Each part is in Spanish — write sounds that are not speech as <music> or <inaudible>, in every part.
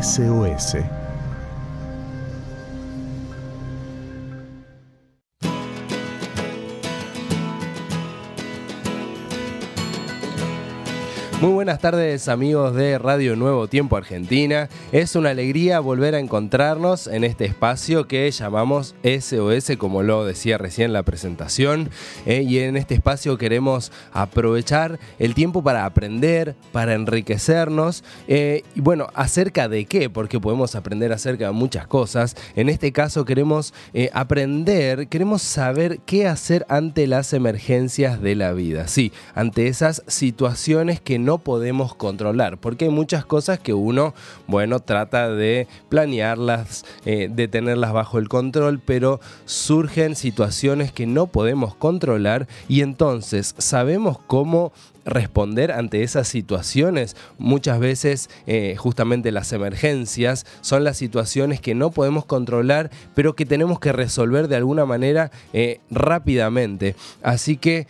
SOS. Muy buenas tardes amigos de Radio Nuevo Tiempo Argentina. Es una alegría volver a encontrarnos en este espacio que llamamos SOS, como lo decía recién la presentación. Eh, y en este espacio queremos aprovechar el tiempo para aprender, para enriquecernos. Eh, y bueno, ¿acerca de qué? Porque podemos aprender acerca de muchas cosas. En este caso queremos eh, aprender, queremos saber qué hacer ante las emergencias de la vida. Sí, ante esas situaciones que no podemos controlar, porque hay muchas cosas que uno, bueno, trata de planearlas, eh, de tenerlas bajo el control, pero surgen situaciones que no podemos controlar y entonces sabemos cómo responder ante esas situaciones. Muchas veces eh, justamente las emergencias son las situaciones que no podemos controlar, pero que tenemos que resolver de alguna manera eh, rápidamente. Así que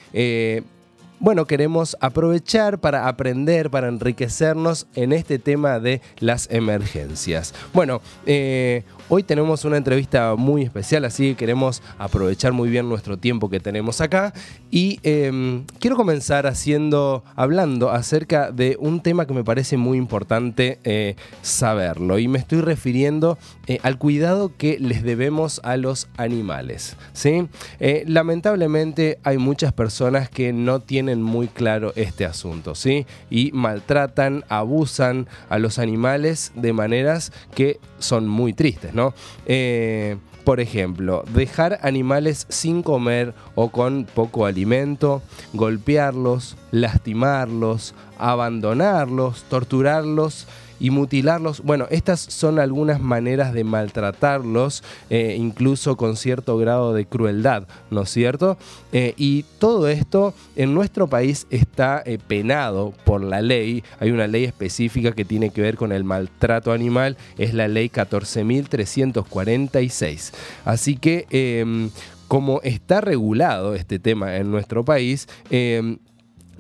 bueno, queremos aprovechar para aprender, para enriquecernos en este tema de las emergencias. Bueno, eh, Hoy tenemos una entrevista muy especial, así que queremos aprovechar muy bien nuestro tiempo que tenemos acá. Y em, quiero comenzar haciendo, hablando acerca de un tema que me parece muy importante eh, saberlo. Y me estoy refiriendo eh, al cuidado que les debemos a los animales. ¿sí? Eh, lamentablemente hay muchas personas que no tienen muy claro este asunto. ¿sí? Y maltratan, abusan a los animales de maneras que son muy tristes. ¿no? Eh, por ejemplo, dejar animales sin comer o con poco alimento, golpearlos, lastimarlos, abandonarlos, torturarlos y mutilarlos. Bueno, estas son algunas maneras de maltratarlos, eh, incluso con cierto grado de crueldad, ¿no es cierto? Eh, y todo esto en nuestro país está eh, penado por la ley. Hay una ley específica que tiene que ver con el maltrato animal, es la ley 14.346. Así que em, como está regulado este tema en nuestro país, em,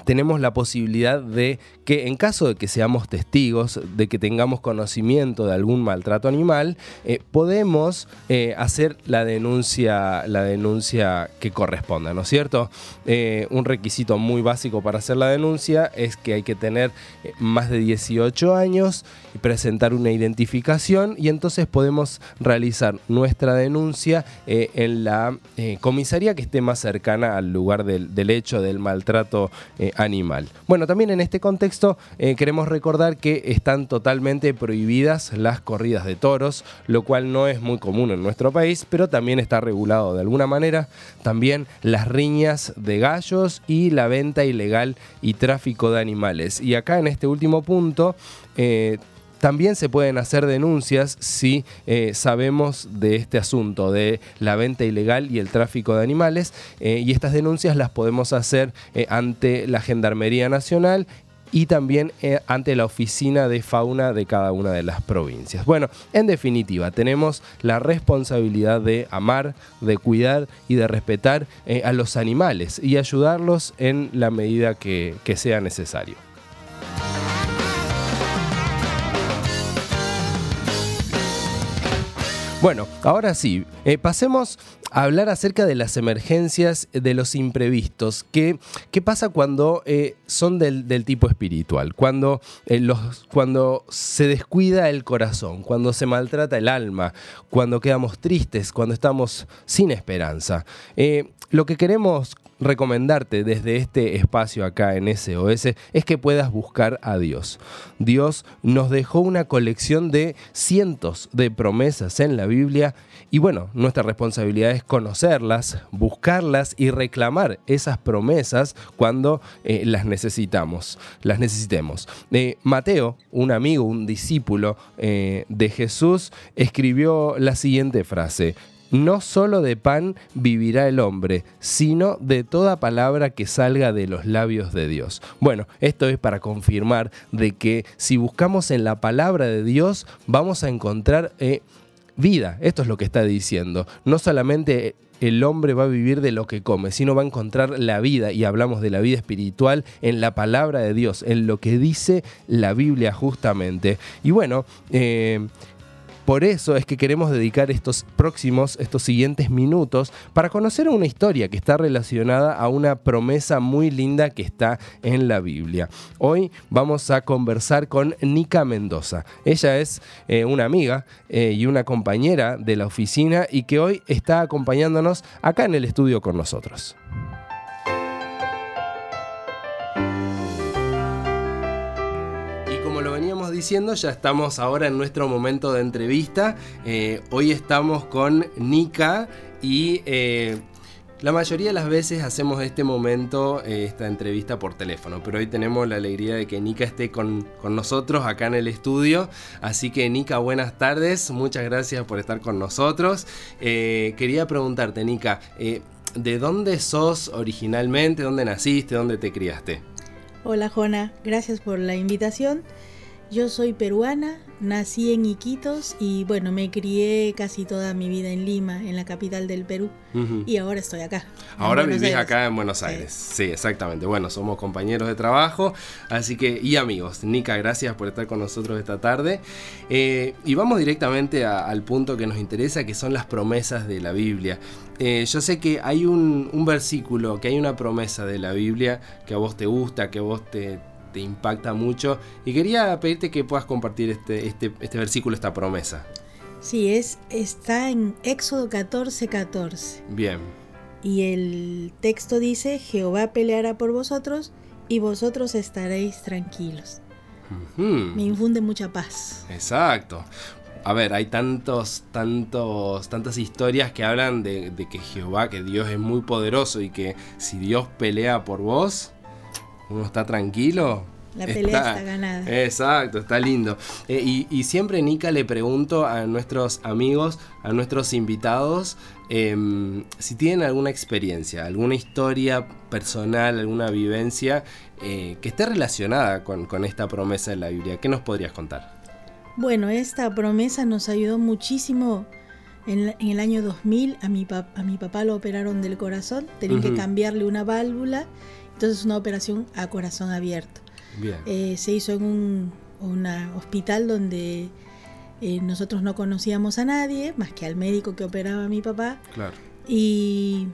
tenemos la posibilidad de que en caso de que seamos testigos, de que tengamos conocimiento de algún maltrato animal, eh, podemos eh, hacer la denuncia, la denuncia que corresponda, ¿no es cierto? Eh, un requisito muy básico para hacer la denuncia es que hay que tener más de 18 años y presentar una identificación y entonces podemos realizar nuestra denuncia en la comisaría que esté más cercana al lugar del, del hecho del maltrato animal. Bueno, también en este contexto eh, queremos recordar que están totalmente prohibidas las corridas de toros, lo cual no es muy común en nuestro país, pero también está regulado de alguna manera. También las riñas de gallos y la venta ilegal y tráfico de animales. Y acá en este último punto eh, también se pueden hacer denuncias si eh, sabemos de este asunto de la venta ilegal y el tráfico de animales eh, y estas denuncias las podemos hacer eh, ante la Gendarmería Nacional y también ante la oficina de fauna de cada una de las provincias. Bueno, en definitiva, tenemos la responsabilidad de amar, de cuidar y de respetar a los animales y ayudarlos en la medida que sea necesario. Bueno, ahora sí, eh, pasemos a hablar acerca de las emergencias, de los imprevistos. ¿Qué, qué pasa cuando eh, son del, tipo espiritual? Cuando, eh, los, cuando se descuida el corazón, cuando se maltrata el alma, cuando quedamos tristes, cuando estamos sin esperanza. lo que queremos recomendarte desde este espacio acá en SOS es que puedas buscar a Dios. Dios nos dejó una colección de cientos de promesas en la Biblia y bueno, nuestra responsabilidad es conocerlas, buscarlas y reclamar esas promesas cuando eh, las necesitamos, las necesitemos. Eh, Mateo, un amigo, un discípulo eh, de Jesús, escribió la siguiente frase, no solo de pan vivirá el hombre, sino de toda palabra que salga de los labios de Dios. Bueno, esto es para confirmar de que si buscamos en la palabra de Dios, vamos a encontrar... Eh, vida. Esto es lo que está diciendo. No solamente el hombre va a vivir de lo que come, sino va a encontrar la vida, y hablamos de la vida espiritual en la palabra de Dios, en lo que dice la Biblia justamente. Y bueno, eh, por eso es que queremos dedicar estos próximos, estos siguientes minutos para conocer una historia que está relacionada a una promesa muy linda que está en la Biblia. Hoy vamos a conversar con Nica Mendoza. Ella es eh, una amiga eh, y una compañera de la oficina y que hoy está acompañándonos acá en el estudio con nosotros. Diciendo, ya estamos ahora en nuestro momento de entrevista. Eh, hoy estamos con Nika y eh, la mayoría de las veces hacemos este momento, eh, esta entrevista por teléfono, pero hoy tenemos la alegría de que Nika esté con, con nosotros acá en el estudio. Así que Nika, buenas tardes, muchas gracias por estar con nosotros. quería preguntarte, Nika, ¿de dónde sos originalmente? ¿Dónde naciste? ¿Dónde te criaste? Hola Jona, gracias por la invitación. Yo soy peruana, nací en Iquitos y bueno, me crié casi toda mi vida en Lima, en la capital del Perú, y ahora estoy acá. Ahora vivís acá en Buenos Aires. Sí. exactamente. Bueno, somos compañeros de trabajo, así que, y amigos. Nica, gracias por estar con nosotros esta tarde. Eh, y vamos directamente al punto que nos interesa, que son las promesas de la Biblia. Eh, yo sé que hay un, un versículo, que hay una promesa de la Biblia que a vos te gusta, que a vos te, te impacta mucho. Y quería pedirte que puedas compartir este, este, este versículo, esta promesa. Sí, es, está en Éxodo 14, 14. Bien. Y el texto dice, Jehová peleará por vosotros y vosotros estaréis tranquilos. Me infunde mucha paz. Exacto. A ver, hay tantos, tantos, tantas historias que hablan de, de, que Jehová, que Dios es muy poderoso y que si Dios pelea por vos, uno está tranquilo. La pelea está, ganada. Exacto, está lindo. Eh, y, siempre, Nika, le pregunto a nuestros amigos, a nuestros invitados, em, si tienen alguna experiencia, alguna historia personal, alguna vivencia eh, que esté relacionada con, esta promesa de la Biblia. ¿Qué nos podrías contar? Bueno, esta promesa nos ayudó muchísimo. En, el año 2000 a mi, a mi papá lo operaron del corazón, tenían que cambiarle una válvula entonces una operación a corazón abierto. Eh, se hizo en un hospital donde eh, nosotros no conocíamos a nadie, más que al médico que operaba a mi papá. Claro. Y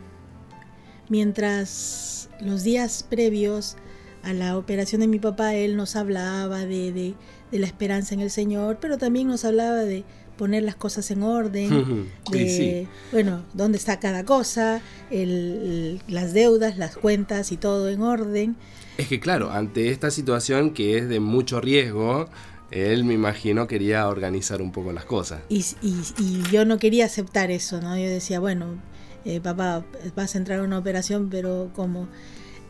mientras los días previos a la operación de mi papá, él nos hablaba de, de la esperanza en el Señor, pero también nos hablaba de poner las cosas en orden, de, bueno, dónde está cada cosa, las deudas, las cuentas y todo en orden. Es que claro, ante esta situación que es de mucho riesgo, él me imagino quería organizar un poco las cosas. Y, yo no quería aceptar eso, ¿no? Yo decía, bueno, eh, papá, vas a entrar a una operación, pero como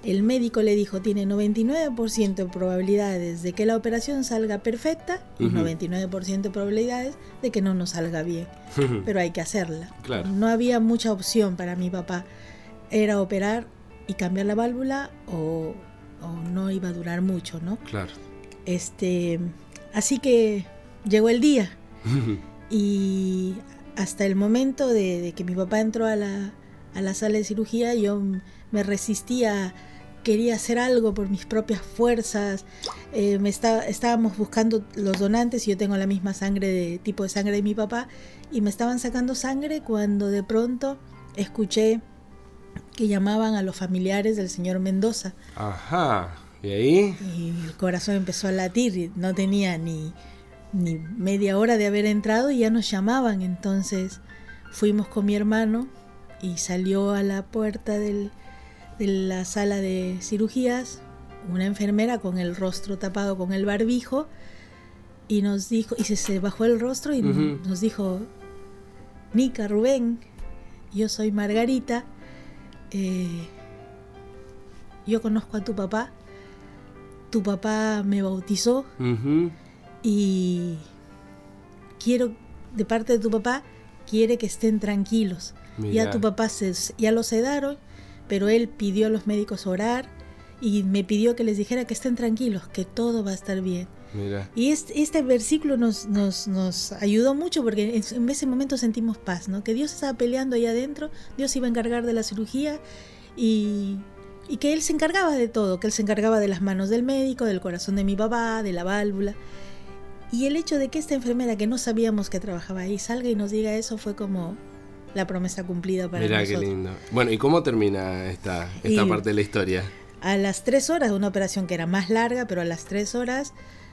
el médico le dijo, tiene 99% de probabilidades de que la operación salga perfecta y 99% de probabilidades de que no nos salga bien. Pero hay que hacerla. No había mucha opción para mi papá. Era operar y cambiar la válvula o, no iba a durar mucho, ¿no? Claro. Este, así que llegó el día. y hasta el momento de, que mi papá entró a la, a la sala de cirugía, yo me resistía quería hacer algo por mis propias fuerzas. Eh, me estábamos buscando los donantes y yo tengo la misma sangre de tipo de sangre de mi papá y me estaban sacando sangre cuando de pronto escuché que llamaban a los familiares del señor Mendoza. Ajá. ¿Y ahí? Y el corazón empezó a latir no tenía ni, ni media hora de haber entrado y ya nos llamaban. Entonces fuimos con mi hermano y salió a la puerta del, de la sala de cirugías una enfermera con el rostro tapado con el barbijo y nos dijo, y se, bajó el rostro y nos dijo, Nica, Rubén, yo soy Margarita, eh, yo conozco a tu papá, tu papá me bautizó y quiero, de parte de tu papá, quiere que estén tranquilos. Ya tu papá se, ya lo sedaron pero él pidió a los médicos orar y me pidió que les dijera que estén tranquilos, que todo va a estar bien. Y este, este versículo nos, nos, nos, ayudó mucho porque en ese momento sentimos paz, ¿no? Que Dios estaba peleando ahí adentro, Dios iba a encargar de la cirugía y, y que Él se encargaba de todo, que Él se encargaba de las manos del médico, del corazón de mi papá, de la válvula. Y el hecho de que esta enfermera que no sabíamos que trabajaba ahí salga y nos diga eso fue como la promesa cumplida para Mirá qué lindo. Bueno, ¿y cómo termina esta, esta parte de la historia? A las tres horas, una operación que era más larga, pero a las tres horas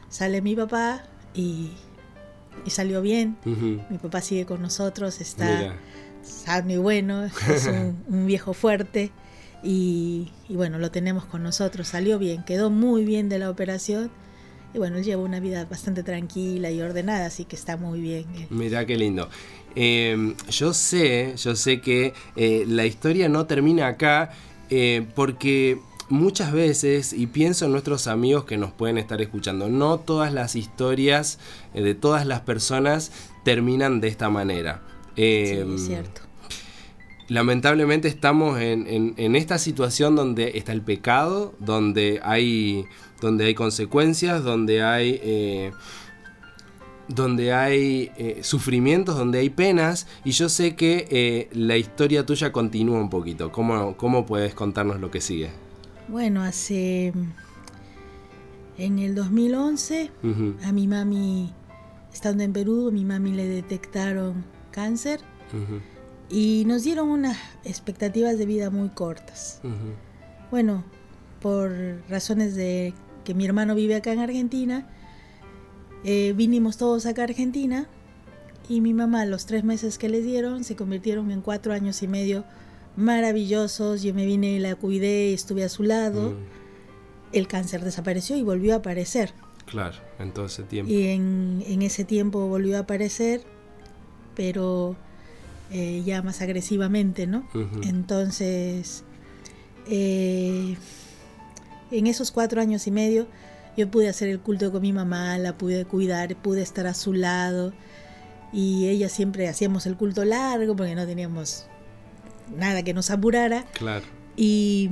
sale mi papá y, y salió bien. Mi papá sigue con nosotros, está sano y bueno, es <laughs> un, viejo fuerte. Y, y, bueno, lo tenemos con nosotros, salió bien, quedó muy bien de la operación y bueno, él lleva una vida bastante tranquila y ordenada, así que está muy bien. Mira qué lindo. Em, yo sé, yo sé que eh, la historia no termina acá eh, porque muchas veces, y pienso en nuestros amigos que nos pueden estar escuchando, no todas las historias eh, de todas las personas terminan de esta manera. sí, es em, cierto. Lamentablemente estamos en, esta situación donde está el pecado, donde hay, donde hay consecuencias, donde hay, eh, donde hay eh, sufrimientos, donde hay penas. Y yo sé que eh, la historia tuya continúa un poquito. ¿Cómo, ¿Cómo puedes contarnos lo que sigue? Bueno, hace... En el 2011 a mi mami, estando en Perú, a mi mami le detectaron cáncer y nos dieron unas expectativas de vida muy cortas. Bueno, por razones de que mi hermano vive acá en Argentina, eh, vinimos todos acá a Argentina y mi mamá los tres meses que le dieron se convirtieron en cuatro años y medio maravillosos. Yo me vine y la cuidé, estuve a su lado. Mm. El cáncer desapareció y volvió a aparecer. Claro, en todo ese tiempo. Y en, en ese tiempo volvió a aparecer, pero eh, ya más agresivamente, ¿no? Entonces, eh, en esos cuatro años y medio, yo pude hacer el culto con mi mamá, la pude cuidar, pude estar a su lado. Y ella siempre hacíamos el culto largo porque no teníamos nada que nos apurara. Claro. Y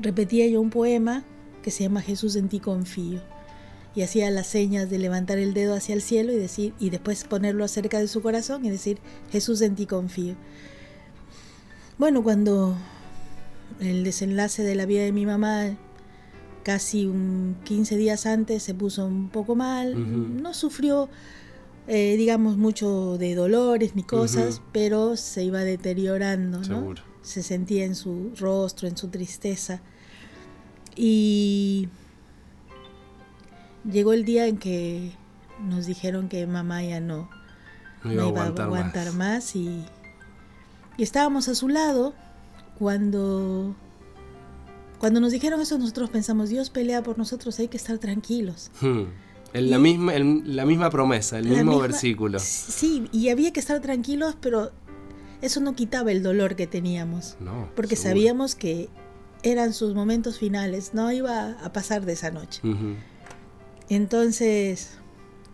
repetía yo un poema que se llama Jesús en ti confío y hacía las señas de levantar el dedo hacia el cielo y decir y después ponerlo acerca de su corazón y decir Jesús en ti confío. Bueno, cuando el desenlace de la vida de mi mamá casi un 15 días antes se puso un poco mal, no sufrió eh, digamos mucho de dolores ni cosas, pero se iba deteriorando, ¿no? Se sentía en su rostro, en su tristeza. Y llegó el día en que nos dijeron que mamá ya no, iba, a aguantar, más. y, estábamos a su lado. Cuando cuando nos dijeron eso nosotros pensamos Dios pelea por nosotros hay que estar tranquilos hmm. la, misma, la misma promesa el mismo versículo. Sí y había que estar tranquilos pero eso no quitaba el dolor que teníamos porque sabíamos que eran sus momentos finales no iba a pasar de esa noche entonces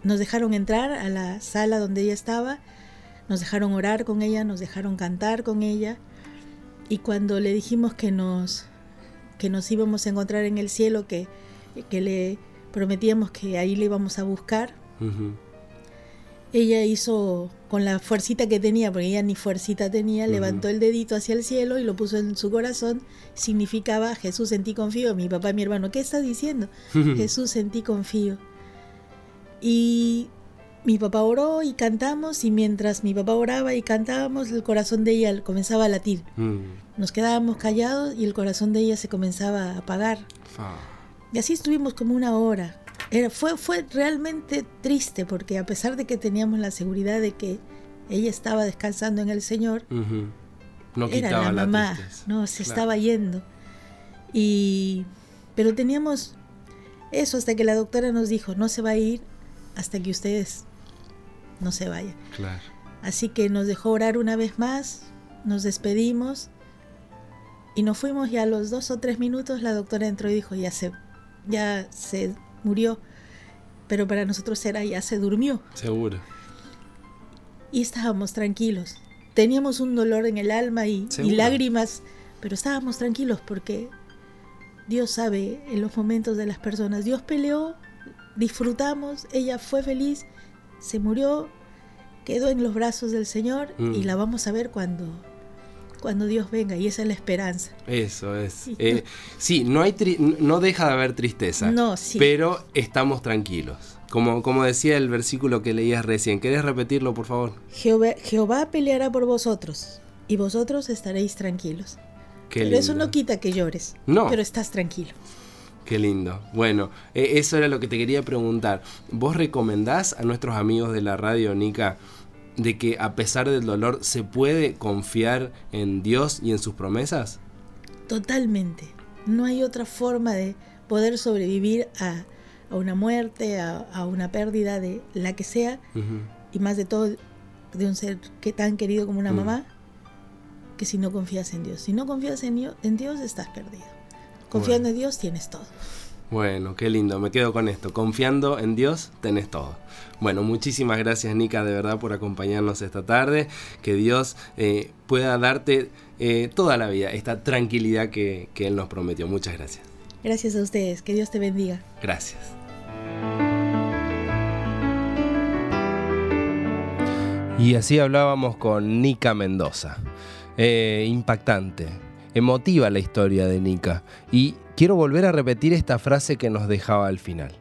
nos dejaron entrar a la sala donde ella estaba, nos dejaron orar con ella, nos dejaron cantar con ella y cuando le dijimos que nos, que nos íbamos a encontrar en el cielo, que, que le prometíamos que ahí le íbamos a buscar, ella hizo con la fuercita que tenía, porque ella ni fuercita tenía, levantó el dedito hacia el cielo y lo puso en su corazón. Significaba Jesús en ti confío. Mi papá y mi hermano, ¿qué está diciendo? <laughs> Jesús en ti confío. Y mi papá oró y cantamos y mientras mi papá oraba y cantábamos, el corazón de ella comenzaba a latir. Mm. Nos quedábamos callados y el corazón de ella se comenzaba a apagar. Y así estuvimos como una hora fue, fue realmente triste porque a pesar de que teníamos la seguridad de que ella estaba descansando en el Señor, no era la mamá, no, se estaba yendo. Y, pero teníamos eso hasta que la doctora nos dijo, no se va a ir hasta que ustedes no se vayan. Así que nos dejó orar una vez más, nos despedimos y nos fuimos y a los dos o tres minutos la doctora entró y dijo, ya se, ya se murió, pero para nosotros era ya se durmió. Seguro. Y estábamos tranquilos. Teníamos un dolor en el alma y, lágrimas, pero estábamos tranquilos porque Dios sabe en los momentos de las personas. Dios peleó disfrutamos, ella fue feliz, se murió, quedó en los brazos del Señor y Mm. la vamos a ver cuando, cuando Dios venga y esa es la esperanza. Eso es. Sí. Eh, sí, no, hay tri- no deja de haber tristeza. No, sí. Pero estamos tranquilos. Como, como decía el versículo que leías recién. ¿Querés repetirlo, por favor? Jehová, Jehová peleará por vosotros y vosotros estaréis tranquilos. Qué pero lindo. eso no quita que llores. No. Pero estás tranquilo. Qué lindo. Bueno, eh, eso era lo que te quería preguntar. ¿Vos recomendás a nuestros amigos de la radio, Nica, de que a pesar del dolor se puede confiar en Dios y en sus promesas? Totalmente. No hay otra forma de poder sobrevivir a, a una muerte, a, a una pérdida de la que sea, y más de todo de un ser que tan querido como una mamá, que si no confías en Dios. Si no confías en en Dios estás perdido. Confiando en Dios tienes todo. Bueno, qué lindo, me quedo con esto. Confiando en Dios, tenés todo. Bueno, muchísimas gracias Nica de verdad por acompañarnos esta tarde. Que Dios eh, pueda darte eh, toda la vida esta tranquilidad que, que Él nos prometió. Muchas gracias. Gracias a ustedes. Que Dios te bendiga. Gracias. Y así hablábamos con Nica Mendoza. Eh, impactante, emotiva la historia de Nica. Y quiero volver a repetir esta frase que nos dejaba al final.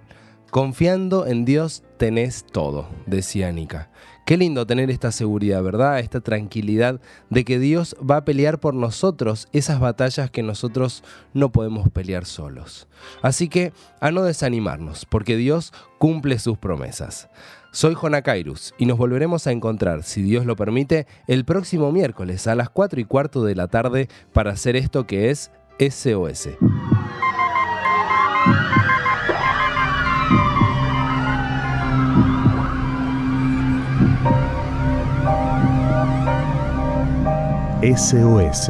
Confiando en Dios tenés todo, decía Nica. Qué lindo tener esta seguridad, ¿verdad? Esta tranquilidad de que Dios va a pelear por nosotros esas batallas que nosotros no podemos pelear solos. Así que a no desanimarnos, porque Dios cumple sus promesas. Soy Jonakairus y nos volveremos a encontrar, si Dios lo permite, el próximo miércoles a las 4 y cuarto de la tarde para hacer esto que es SOS. SOS